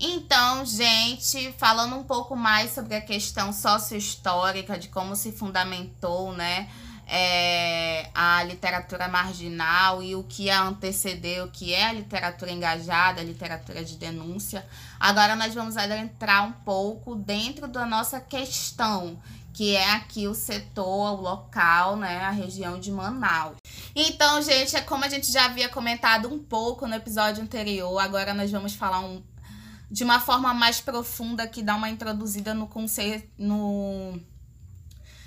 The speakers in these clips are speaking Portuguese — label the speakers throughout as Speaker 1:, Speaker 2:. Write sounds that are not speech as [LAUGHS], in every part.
Speaker 1: Então, gente, falando um pouco mais sobre a questão sociohistórica, de como se fundamentou, né, é, a literatura marginal e o que a antecedeu, o que é a literatura engajada, a literatura de denúncia. Agora nós vamos adentrar um pouco dentro da nossa questão, que é aqui o setor, o local, né, a região de Manaus. Então, gente, é como a gente já havia comentado um pouco no episódio anterior, agora nós vamos falar um, de uma forma mais profunda que dá uma introduzida no conceito, no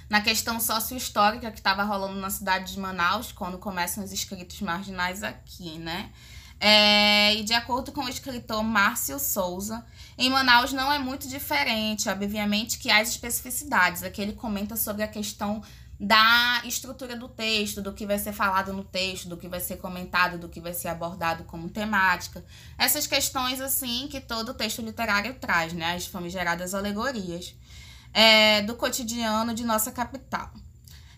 Speaker 1: na questão sócio-histórica que estava rolando na cidade de Manaus, quando começam os escritos marginais aqui, né? É, e de acordo com o escritor Márcio Souza, em Manaus não é muito diferente, obviamente que há especificidades. Aqui ele comenta sobre a questão da estrutura do texto, do que vai ser falado no texto, do que vai ser comentado, do que vai ser abordado como temática. Essas questões, assim, que todo texto literário traz, né? As famigeradas alegorias é, do cotidiano de nossa capital.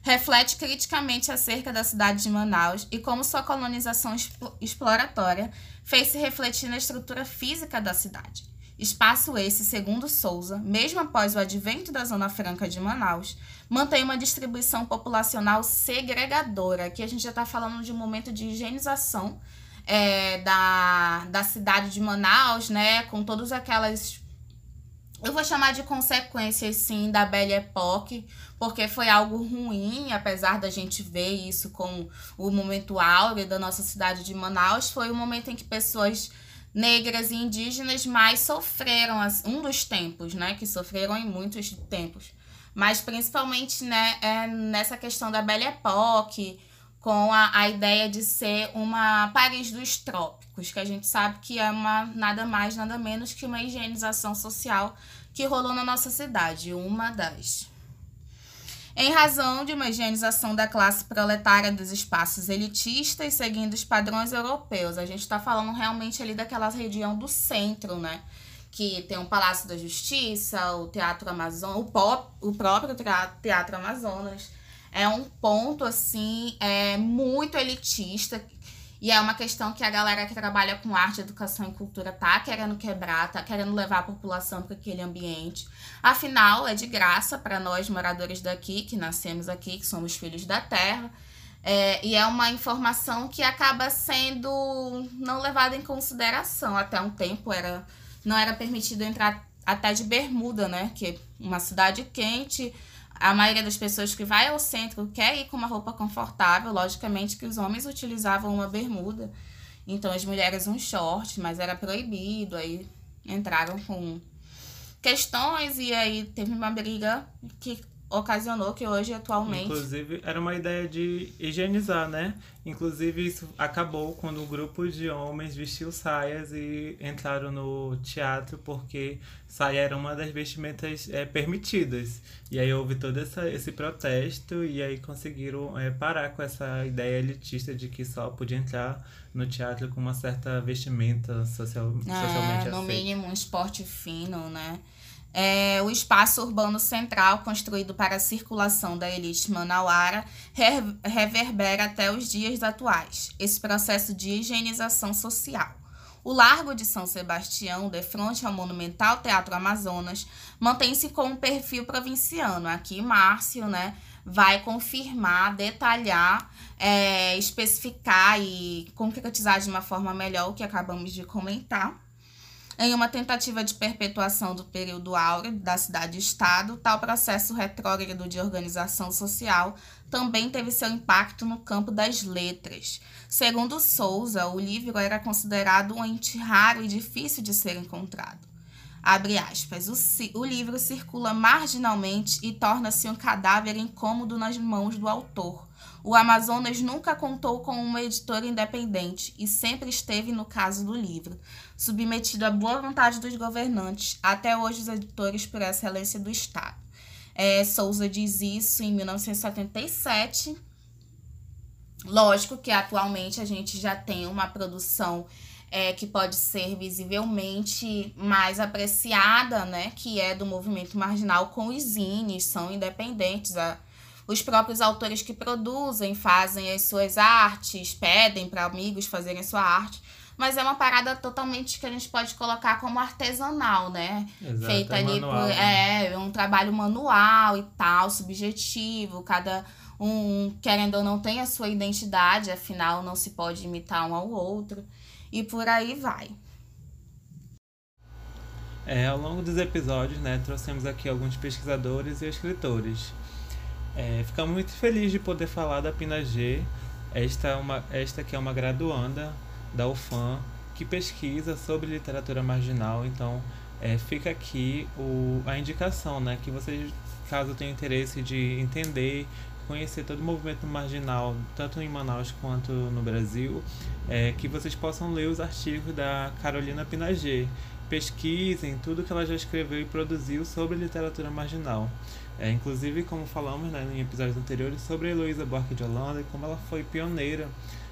Speaker 1: Reflete criticamente acerca da cidade de Manaus e como sua colonização exploratória fez se refletir na estrutura física da cidade. Espaço esse, segundo Souza, mesmo após o advento da Zona Franca de Manaus, mantém uma distribuição populacional segregadora. Aqui a gente já está falando de um momento de higienização é, da, da cidade de Manaus, né, com todas aquelas eu vou chamar de consequências, sim, da Belle Époque, porque foi algo ruim, apesar da gente ver isso como o momento áureo da nossa cidade de Manaus, foi o momento em que pessoas negras e indígenas mais sofreram, um dos tempos, né, que sofreram em muitos tempos, mas principalmente, né, é nessa questão da Belle Époque, com a, a ideia de ser uma Paris dos trópicos, que a gente sabe que é uma nada mais, nada menos que uma higienização social que rolou na nossa cidade, uma das. Em razão de uma higienização da classe proletária dos espaços elitistas, seguindo os padrões europeus. A gente está falando realmente ali daquela região do centro, né? Que tem o Palácio da Justiça, o Teatro Amazonas, o, pop, o próprio Teatro Amazonas é um ponto, assim, é muito elitista. E é uma questão que a galera que trabalha com arte, educação e cultura tá querendo quebrar, tá querendo levar a população para aquele ambiente. Afinal, é de graça para nós moradores daqui, que nascemos aqui, que somos filhos da terra. É, e é uma informação que acaba sendo não levada em consideração. Até um tempo era não era permitido entrar até de bermuda, né? Que uma cidade quente a maioria das pessoas que vai ao centro quer ir com uma roupa confortável, logicamente que os homens utilizavam uma bermuda, então as mulheres um short, mas era proibido, aí entraram com questões e aí teve uma briga que ocasionou que hoje, atualmente.
Speaker 2: Inclusive, era uma ideia de higienizar, né? Inclusive, isso acabou quando um grupo de homens vestiu saias e entraram no teatro porque saia era uma das vestimentas é, permitidas. E aí houve todo essa, esse protesto e aí conseguiram é, parar com essa ideia elitista de que só podia entrar no teatro com uma certa vestimenta social,
Speaker 1: é, socialmente no mínimo um esporte fino, né? É, o espaço urbano central, construído para a circulação da elite manauara, reverbera até os dias atuais esse processo de higienização social. O Largo de São Sebastião, de frente ao monumental Teatro Amazonas, mantém-se com um perfil provinciano. Aqui, Márcio, né, vai confirmar, detalhar, é, especificar e concretizar de uma forma melhor o que acabamos de comentar. Em uma tentativa de perpetuação do período áureo da cidade-estado, tal processo retrógrado de organização social também teve seu impacto no campo das letras. Segundo Souza, o livro era considerado um ente raro e difícil de ser encontrado. Abre aspas, o, o livro circula marginalmente e torna-se um cadáver incômodo nas mãos do autor. O Amazonas nunca contou com uma editora independente e sempre esteve no caso do livro submetido à boa vontade dos governantes, até hoje os editores por excelência do Estado. É, Souza diz isso em 1977. Lógico que atualmente a gente já tem uma produção é, que pode ser visivelmente mais apreciada, né? Que é do movimento marginal com os zines, são independentes. A, os próprios autores que produzem fazem as suas artes, pedem para amigos fazerem a sua arte, mas é uma parada totalmente que a gente pode colocar como artesanal, né?
Speaker 2: Exato,
Speaker 1: Feita
Speaker 2: é
Speaker 1: ali
Speaker 2: manual,
Speaker 1: por.
Speaker 2: né?
Speaker 1: É, um trabalho manual e tal, subjetivo, cada um, querendo ou não, tem a sua identidade, afinal não se pode imitar um ao outro. E por aí vai.
Speaker 2: É, ao longo dos episódios, né, trouxemos aqui alguns pesquisadores e escritores. É, ficamos muito felizes de poder falar da Pina G, esta, é uma, esta que é uma graduanda da UFAM, que pesquisa sobre literatura marginal, então é, fica aqui o, a indicação, né, que vocês, caso tenham interesse de entender, conhecer todo o movimento marginal, tanto em Manaus quanto no Brasil, é, que vocês possam ler os artigos da Carolina Pinagê. Pesquisem tudo que ela já escreveu e produziu sobre literatura marginal. É, inclusive, como falamos né, em episódios anteriores, sobre a Heloísa Buarque de Holanda e como ela foi pioneira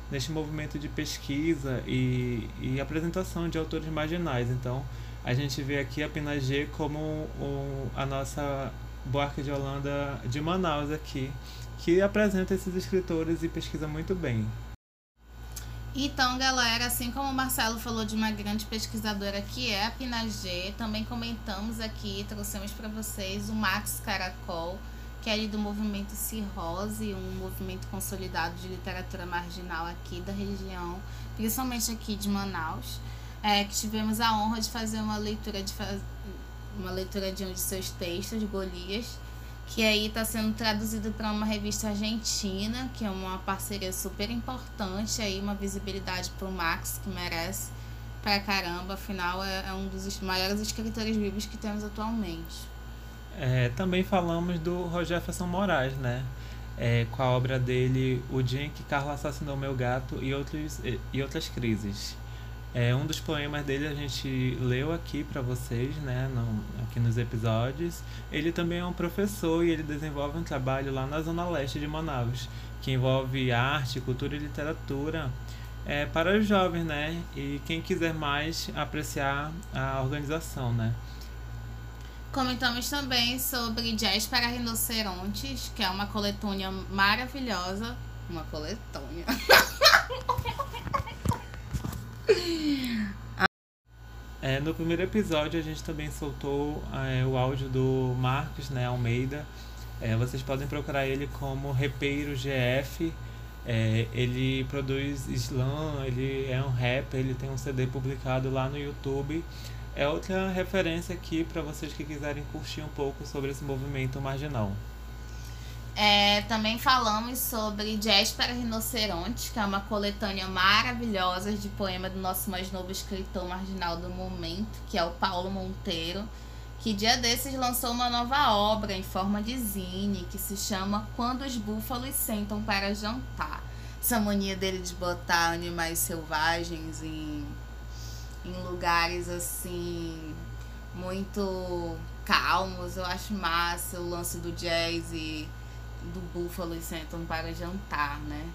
Speaker 2: neste movimento de pesquisa e, e apresentação de autores marginais. Então, a gente vê aqui a Pinagê como a nossa Buarque de Holanda de Manaus aqui, que apresenta esses escritores e pesquisa muito bem.
Speaker 1: Então, galera, assim como o Marcelo falou de uma grande pesquisadora que é a Pinagê, também comentamos aqui, trouxemos para vocês o Max Caracol, que é ali do movimento Cirrose, um movimento consolidado de literatura marginal aqui da região, principalmente aqui de Manaus, é, que tivemos a honra de fazer uma leitura de uma leitura de um de seus textos, Golias, que aí está sendo traduzido para uma revista argentina, que é uma parceria super importante, aí uma visibilidade para o Max, que merece pra caramba, afinal é, é um dos maiores escritores vivos que temos atualmente.
Speaker 2: É, também falamos do Rogerson Moraes, né? É, com a obra dele O Dia em que Carla Assassinou Meu Gato e, outros, e, e outras crises. É, um dos poemas dele a gente leu aqui para vocês, né, no, aqui nos episódios. Ele também é um professor e ele desenvolve um trabalho lá na zona leste de Manaus, que envolve arte, cultura e literatura é, para os jovens, né, e quem quiser mais apreciar a organização, né.
Speaker 1: Comentamos também sobre Jazz para Rinocerontes, que é uma coletânea maravilhosa. Uma coletânea. [LAUGHS] [LAUGHS]
Speaker 2: É, no primeiro episódio a gente também soltou é, o áudio do Marcos né, Almeida. É, vocês podem procurar ele como Repeiro GF. É, ele produz slam, ele é um rapper, ele tem um CD publicado lá no YouTube. É outra referência aqui para vocês que quiserem curtir um pouco sobre esse movimento marginal.
Speaker 1: É, também falamos sobre Jazz para Rinocerontes, que é uma coletânea maravilhosa de poema do nosso mais novo escritor marginal do momento, que é o Paulo Monteiro, que dia desses lançou uma nova obra em forma de zine, que se chama Quando os Búfalos Sentam para Jantar. Essa mania dele de botar animais selvagens em, em lugares assim muito calmos, eu acho massa o lance do jazz e do búfalo e sentam para jantar, né?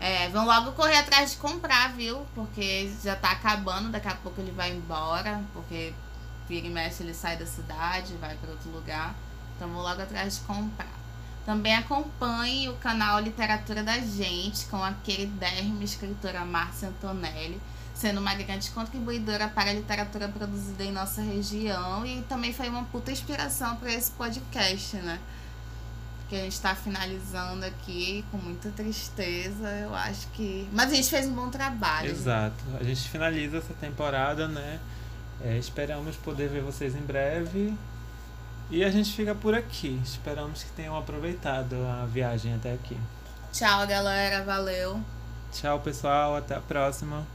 Speaker 1: É, vão logo correr atrás de comprar, viu? Porque já tá acabando, daqui a pouco ele vai embora, porque vira e mexe ele sai da cidade, vai para outro lugar. Então vão logo atrás de comprar. Também acompanhe o canal Literatura da Gente com a queridérrima escritora Márcia Antonelli, sendo uma grande contribuidora para a literatura produzida em nossa região e também foi uma puta inspiração para esse podcast, né? Que a gente está finalizando aqui com muita tristeza. Eu acho que. Mas a gente fez um bom trabalho.
Speaker 2: Exato. A gente finaliza essa temporada, né? É, esperamos poder ver vocês em breve. E a gente fica por aqui. Esperamos que tenham aproveitado a viagem até aqui.
Speaker 1: Tchau, galera. Valeu.
Speaker 2: Tchau, pessoal. Até a próxima.